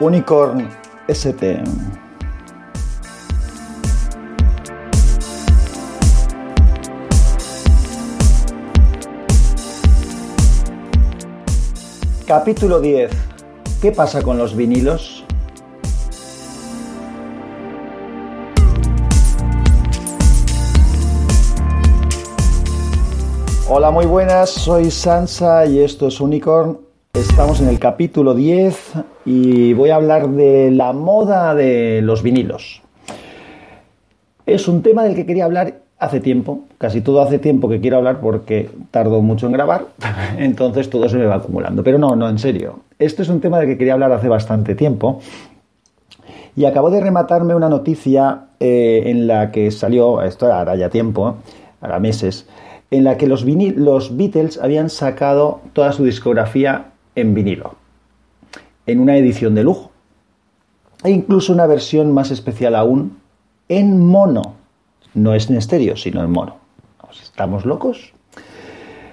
Unicorn ST. Capítulo 10. ¿Qué pasa con los vinilos? Hola, muy buenas, soy Sansa y esto es Unicorn. Estamos en el capítulo 10 y voy a hablar de la moda de los vinilos. Es un tema del que quería hablar hace tiempo, casi todo hace tiempo que quiero hablar porque tardo mucho en grabar, entonces todo se me va acumulando. Pero no, no, en serio. Este es un tema del que quería hablar hace bastante tiempo y acabo de rematarme una noticia eh, en la que salió, esto hará ya tiempo, hará meses, en la que los, los Beatles habían sacado toda su discografía en vinilo, en una edición de lujo, e incluso una versión más especial aún en mono. No es en estéreo, sino en mono. ¿Estamos locos?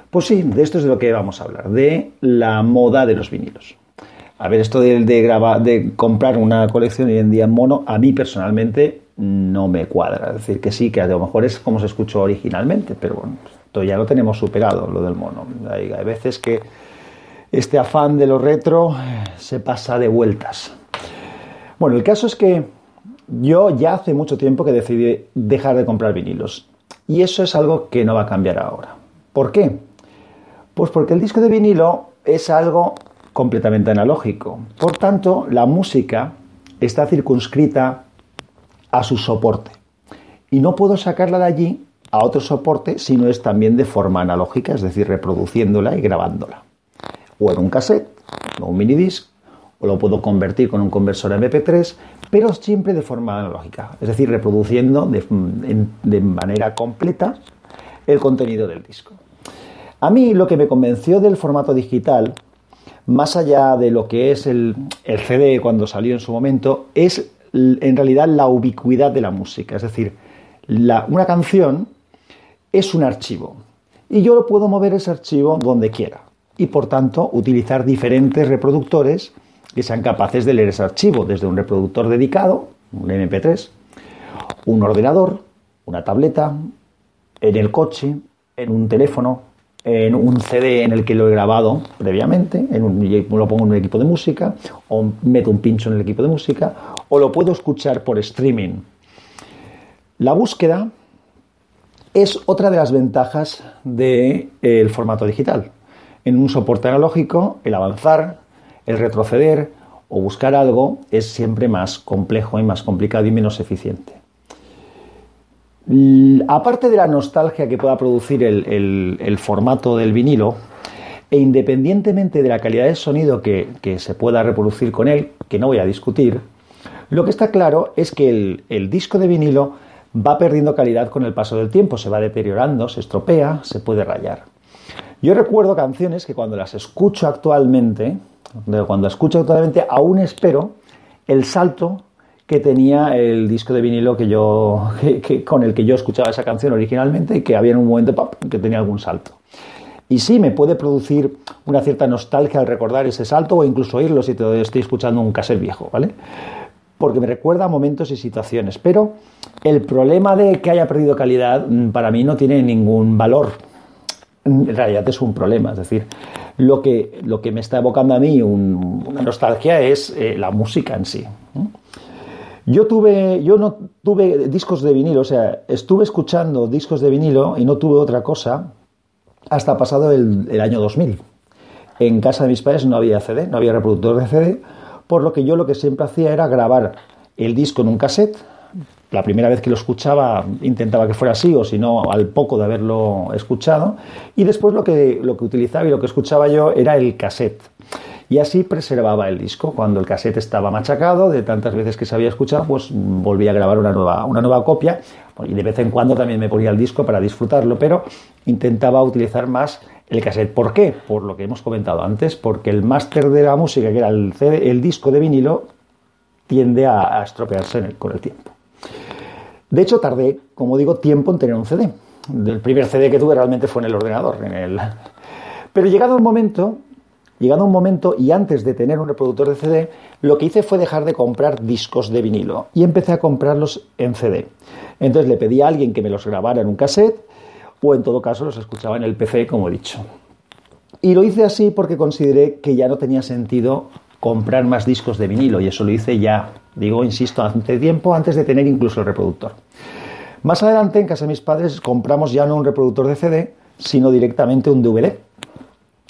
Pues sí, de esto es de lo que vamos a hablar, de la moda de los vinilos. A ver, esto de, de, de comprar una colección hoy en día en mono, a mí personalmente no me cuadra. Es decir, que sí, que a lo mejor es como se escuchó originalmente, pero bueno, esto ya lo tenemos superado, lo del mono. Hay veces que este afán de lo retro se pasa de vueltas. Bueno, el caso es que yo ya hace mucho tiempo que decidí dejar de comprar vinilos. Y eso es algo que no va a cambiar ahora. ¿Por qué? Pues porque el disco de vinilo es algo completamente analógico. Por tanto, la música está circunscrita a su soporte. Y no puedo sacarla de allí a otro soporte si no es también de forma analógica, es decir, reproduciéndola y grabándola o en un cassette o un minidisc, o lo puedo convertir con un conversor MP3, pero siempre de forma analógica, es decir, reproduciendo de, manera completa el contenido del disco. A mí lo que me convenció del formato digital, más allá de lo que es el, CD cuando salió en su momento, es en realidad la ubicuidad de la música. Es decir, una canción es un archivo y yo lo puedo mover ese archivo donde quiera y por tanto utilizar diferentes reproductores que sean capaces de leer ese archivo, desde un reproductor dedicado, un MP3, un ordenador, una tableta, en el coche, en un teléfono, en un CD en el que lo he grabado previamente, en un, lo pongo en un equipo de música, o meto un pincho en el equipo de música, o lo puedo escuchar por streaming. La búsqueda es otra de las ventajas del formato digital en un soporte analógico, el avanzar, el retroceder o buscar algo es siempre más complejo y más complicado y menos eficiente. Aparte de la nostalgia que pueda producir el, formato del vinilo, e independientemente de la calidad de sonido que, se pueda reproducir con él, que no voy a discutir, lo que está claro es que el, disco de vinilo va perdiendo calidad con el paso del tiempo, se va deteriorando, se estropea, se puede rayar. Yo recuerdo canciones que cuando las escucho actualmente, cuando escucho actualmente, aún espero el salto que tenía el disco de vinilo que yo, con el que yo escuchaba esa canción originalmente y que había en un momento pop, que tenía algún salto. Y sí, me puede producir una cierta nostalgia al recordar ese salto o incluso oírlo si te estoy escuchando un cassette viejo, ¿vale? Porque me recuerda a momentos y situaciones. Pero el problema de que haya perdido calidad mm, para mí no tiene ningún valor en realidad es un problema. Es decir, lo que, lo que me está evocando a mí una nostalgia es eh, la música en sí. Yo tuve, yo no tuve discos de vinilo, o sea, estuve escuchando discos de vinilo y no tuve otra cosa hasta pasado el, el año 2000. En casa de mis padres no había CD, no había reproductor de CD, por lo que yo lo que siempre hacía era grabar el disco en un cassette, la primera vez que lo escuchaba intentaba que fuera así o si no al poco de haberlo escuchado y después lo que, lo que utilizaba y lo que escuchaba yo era el cassette y así preservaba el disco cuando el cassette estaba machacado de tantas veces que se había escuchado pues volvía a grabar una nueva, una nueva copia y de vez en cuando también me ponía el disco para disfrutarlo pero intentaba utilizar más el cassette. ¿Por qué? Por lo que hemos comentado antes, porque el máster de la música, que era el, el disco de vinilo, tiende a estropearse con el tiempo. De hecho, tardé, como digo, tiempo en tener un CD. El primer CD que tuve realmente fue en el ordenador. En el... Pero llegado un momento, Llegando un momento y antes de tener un reproductor de CD, lo que hice fue dejar de comprar discos de vinilo y empecé a comprarlos en CD. Entonces le pedí a alguien que me los grabara en un cassette o en todo caso los escuchaba en el PC, como he dicho. Y lo hice así porque consideré que ya no tenía sentido comprar más discos de vinilo y eso lo hice ya, digo, insisto, hace tiempo antes de tener incluso el reproductor. Más adelante en casa de mis padres compramos ya no un reproductor de CD, sino directamente un DVD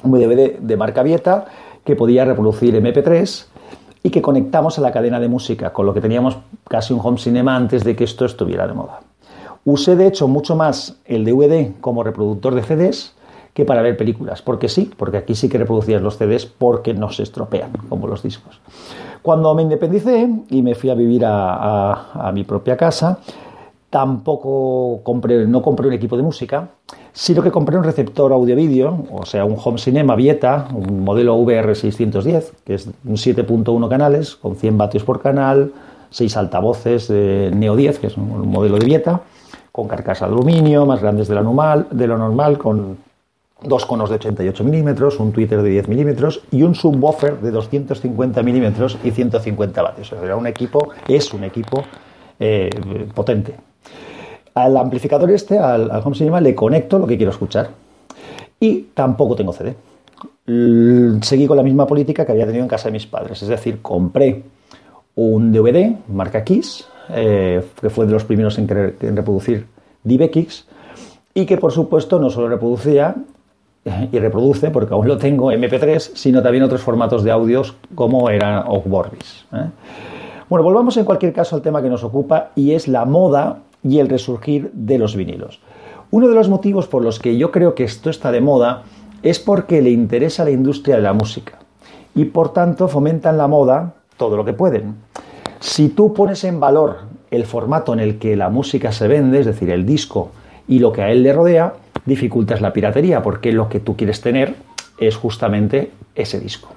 un DVD de marca Vieta que podía reproducir MP3 y que conectamos a la cadena de música, con lo que teníamos casi un home cinema antes de que esto estuviera de moda. Usé de hecho mucho más el DVD como reproductor de CDs que para ver películas, porque sí, porque aquí sí que reproducías los CDs porque no se estropean como los discos. Cuando me independicé y me fui a vivir a, a mi propia casa, tampoco compré, no compré un equipo de música, sino que compré un receptor audio-vídeo, o sea, un Home Cinema Vieta, un modelo VR610, que es un 7.1 canales, con 100 vatios por canal, 6 altavoces de Neo 10, que es un modelo de Vieta, con carcasa de aluminio, más grandes de lo normal, de lo normal con dos conos de 88 milímetros, un tweeter de 10 milímetros y un subwoofer de 250 milímetros y 150 vatios. O un equipo, es un equipo eh, potente. Al amplificador este, al, home cinema, le conecto lo que quiero escuchar. Y tampoco tengo CD. seguí con la misma política que había tenido en casa de mis padres. Es decir, compré un DVD, marca Kiss, eh, que fue de los primeros en, en reproducir DivX, y que por supuesto no solo reproducía y reproduce, porque aún lo tengo, MP3, sino también otros formatos de audios como era Ogbordis. ¿eh? Bueno, volvamos en cualquier caso al tema que nos ocupa y es la moda y el resurgir de los vinilos. Uno de los motivos por los que yo creo que esto está de moda es porque le interesa la industria de la música y por tanto fomentan la moda todo lo que pueden. Si tú pones en valor el formato en el que la música se vende, es decir, el disco y lo que a él le rodea, dificultas la piratería porque lo que tú quieres tener es justamente ese disco.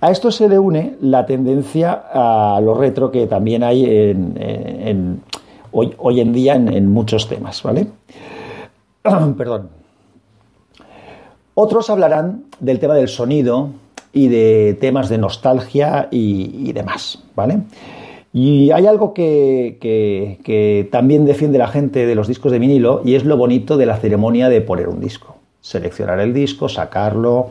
A esto se le une la tendencia a lo retro que también hay en, hoy, en día en, muchos temas, ¿vale? Perdón. Otros hablarán del tema del sonido y de temas de nostalgia y, demás, ¿vale? Y hay algo que, que, también defiende la gente de los discos de vinilo y es lo bonito de la ceremonia de poner un disco. Seleccionar el disco, sacarlo,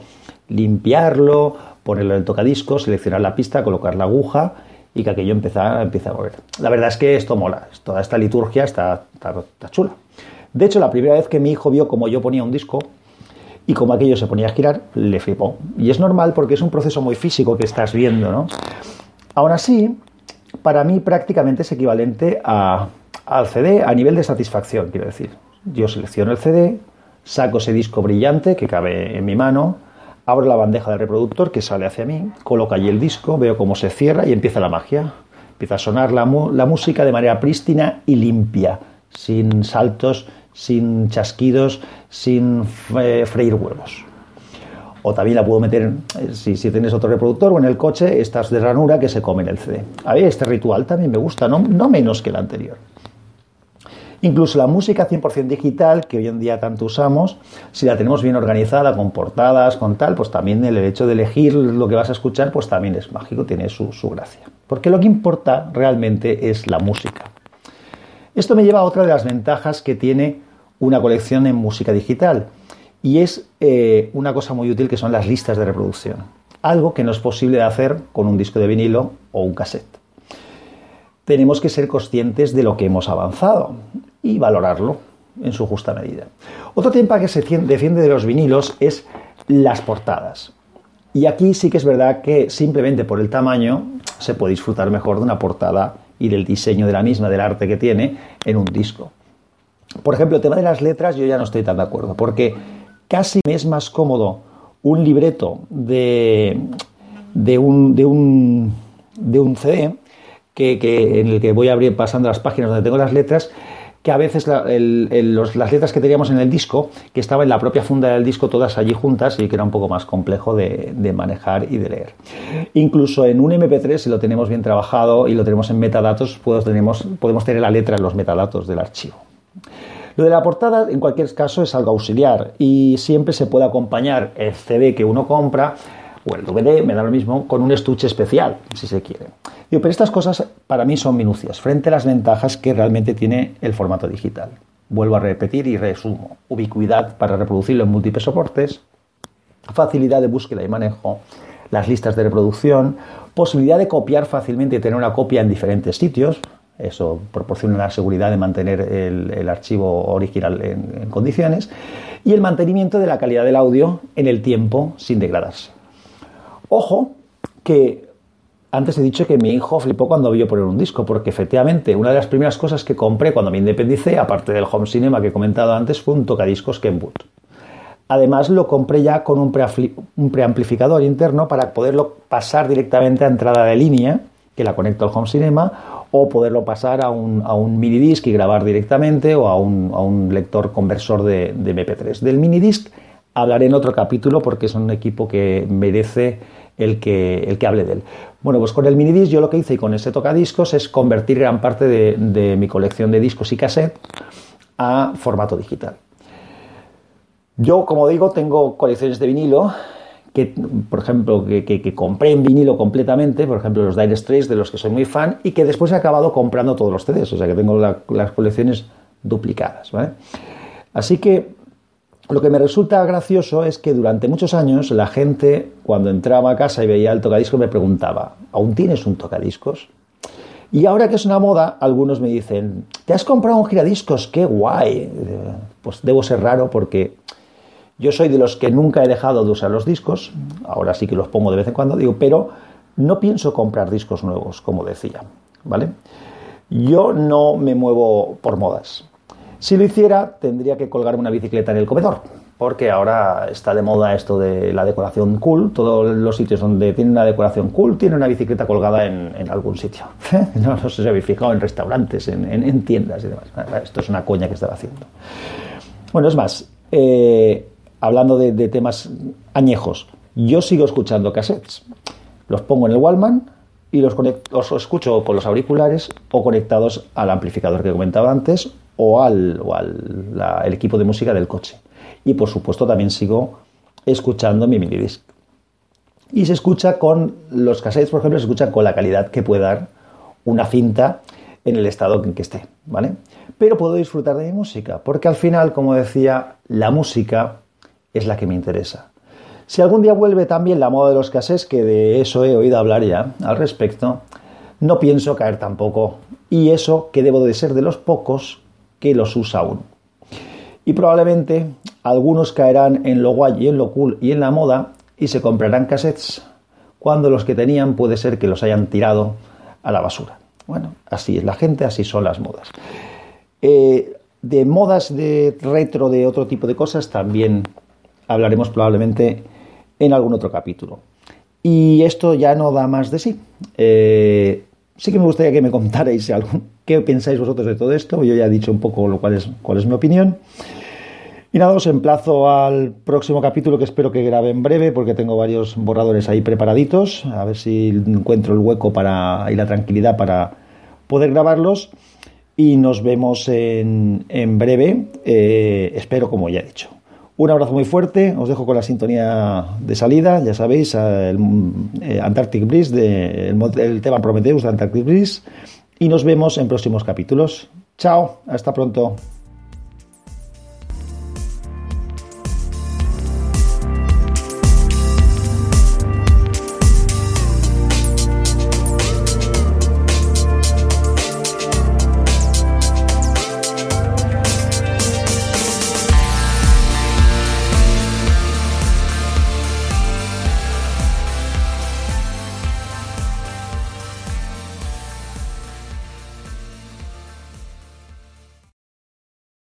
limpiarlo, ponerlo en el tocadiscos, seleccionar la pista, colocar la aguja y que aquello empieza, empieza a mover. La verdad es que esto mola, toda esta liturgia está, está, chula. De hecho, la primera vez que mi hijo vio cómo yo ponía un disco y cómo aquello se ponía a girar, le flipó. Y es normal porque es un proceso muy físico que estás viendo, ¿no? Aún así, para mí prácticamente es equivalente a, al CD a nivel de satisfacción, quiero decir. Yo selecciono el CD, saco ese disco brillante que cabe en mi mano, abro la bandeja del reproductor que sale hacia mí, coloco allí el disco, veo cómo se cierra y empieza la magia. Empieza a sonar la, música de manera prístina y limpia, sin saltos, sin chasquidos, sin eh, freír huevos. O también la puedo meter, eh, si, tienes otro reproductor o en el coche, estas de ranura que se comen el CD. A ver, este ritual también me gusta, no, no menos que el anterior. Incluso la música 100% digital, que hoy en día tanto usamos, si la tenemos bien organizada, con portadas, con tal, pues también el hecho de elegir lo que vas a escuchar, pues también es mágico, tiene su, gracia. Porque lo que importa realmente es la música. Esto me lleva a otra de las ventajas que tiene una colección en música digital, y es eh, una cosa muy útil que son las listas de reproducción. Algo que no es posible de hacer con un disco de vinilo o un cassette tenemos que ser conscientes de lo que hemos avanzado y valorarlo en su justa medida. Otro tema que se defiende de los vinilos es las portadas. Y aquí sí que es verdad que simplemente por el tamaño se puede disfrutar mejor de una portada y del diseño de la misma, del arte que tiene en un disco. Por ejemplo, el tema de las letras yo ya no estoy tan de acuerdo, porque casi me es más cómodo un libreto de, de, un, de, un, de un CD que, en el que voy a abrir pasando las páginas donde tengo las letras, que a veces las letras que teníamos en el disco, que estaba en la propia funda del disco todas allí juntas y que era un poco más complejo de, manejar y de leer. Incluso en un MP3, si lo tenemos bien trabajado y lo tenemos en metadatos, podemos, podemos tener la letra en los metadatos del archivo. Lo de la portada, en cualquier caso, es algo auxiliar y siempre se puede acompañar el CD que uno compra o el DVD, me da lo mismo, con un estuche especial, si se quiere. pero estas cosas para mí son minucias, frente a las ventajas que realmente tiene el formato digital. Vuelvo a repetir y resumo. Ubicuidad para reproducirlo en múltiples soportes, facilidad de búsqueda y manejo, las listas de reproducción, posibilidad de copiar fácilmente y tener una copia en diferentes sitios, eso proporciona la seguridad de mantener el, archivo original en, condiciones, y el mantenimiento de la calidad del audio en el tiempo sin degradarse. Ojo que antes he dicho que mi hijo flipó cuando vio poner un disco, porque efectivamente una de las primeras cosas que compré cuando me independicé, aparte del home cinema que he comentado antes, fue un tocadiscos Kenwood. Además lo compré ya con un, preamplificador interno para poderlo pasar directamente a entrada de línea, que la conecto al home cinema, o poderlo pasar a un, a un minidisc y grabar directamente, o a un, lector conversor de, de MP3. Del minidisc hablaré en otro capítulo porque es un equipo que merece el que, el que hable de él. Bueno, pues con el minidisc yo lo que hice y con ese tocadiscos es convertir gran parte de, de mi colección de discos y cassette a formato digital. Yo, como digo, tengo colecciones de vinilo que, por ejemplo, que, compré en vinilo completamente, por ejemplo, los Dire Straits, de los que soy muy fan, y que después he acabado comprando todos los CDs, o sea que tengo las colecciones duplicadas. Así que lo que me resulta gracioso es que durante muchos años la gente, cuando entraba a casa y veía el tocadiscos, me preguntaba, ¿aún tienes un tocadiscos? Y ahora que es una moda, algunos me dicen, ¿te has comprado un giradiscos? ¡Qué guay! Pues debo ser raro porque yo soy de los que nunca he dejado de usar los discos, ahora sí que los pongo de vez en cuando, digo, pero no pienso comprar discos nuevos, como decía, ¿vale? Yo no me muevo por modas. Si lo hiciera, tendría que colgar una bicicleta en el comedor, porque ahora está de moda esto de la decoración cool. Todos los sitios donde tienen una decoración cool tienen una bicicleta colgada en, algún sitio. no, sé si habéis fijado en restaurantes, en, tiendas y demás. Esto es una coña que estaba haciendo. Bueno, es más, eh, hablando de, temas añejos, yo sigo escuchando cassettes. Los pongo en el Wallman y los, escucho con los auriculares o conectados al amplificador que comentaba antes o al, el equipo de música del coche. Y por supuesto también sigo escuchando mi minidisc. Y se escucha con los cassettes, por ejemplo, se escucha con la calidad que puede dar una cinta en el estado en que esté, ¿vale? Pero puedo disfrutar de mi música, porque al final, como decía, la música es la que me interesa. Si algún día vuelve también la moda de los casés, que de eso he oído hablar ya al respecto, no pienso caer tampoco. Y eso que debo de ser de los pocos que los usa aún. Y probablemente algunos caerán en lo guay y en lo cool y en la moda y se comprarán cassettes cuando los que tenían puede ser que los hayan tirado a la basura. Bueno, así es la gente, así son las modas. Eh, de modas de retro, de otro tipo de cosas, también hablaremos probablemente en algún otro capítulo. Y esto ya no da más de sí. Eh, sí que me gustaría que me contarais algo, qué pensáis vosotros de todo esto. Yo ya he dicho un poco lo cual es, cuál es mi opinión. Y nada, os emplazo al próximo capítulo que espero que grabe en breve porque tengo varios borradores ahí preparaditos. A ver si encuentro el hueco para, y la tranquilidad para poder grabarlos. Y nos vemos en, breve, eh, espero como ya he dicho. Un abrazo muy fuerte, os dejo con la sintonía de salida, ya sabéis, el, eh, Antarctic Breeze, el, tema Prometheus de Antarctic Breeze, y nos vemos en próximos capítulos. Chao, hasta pronto.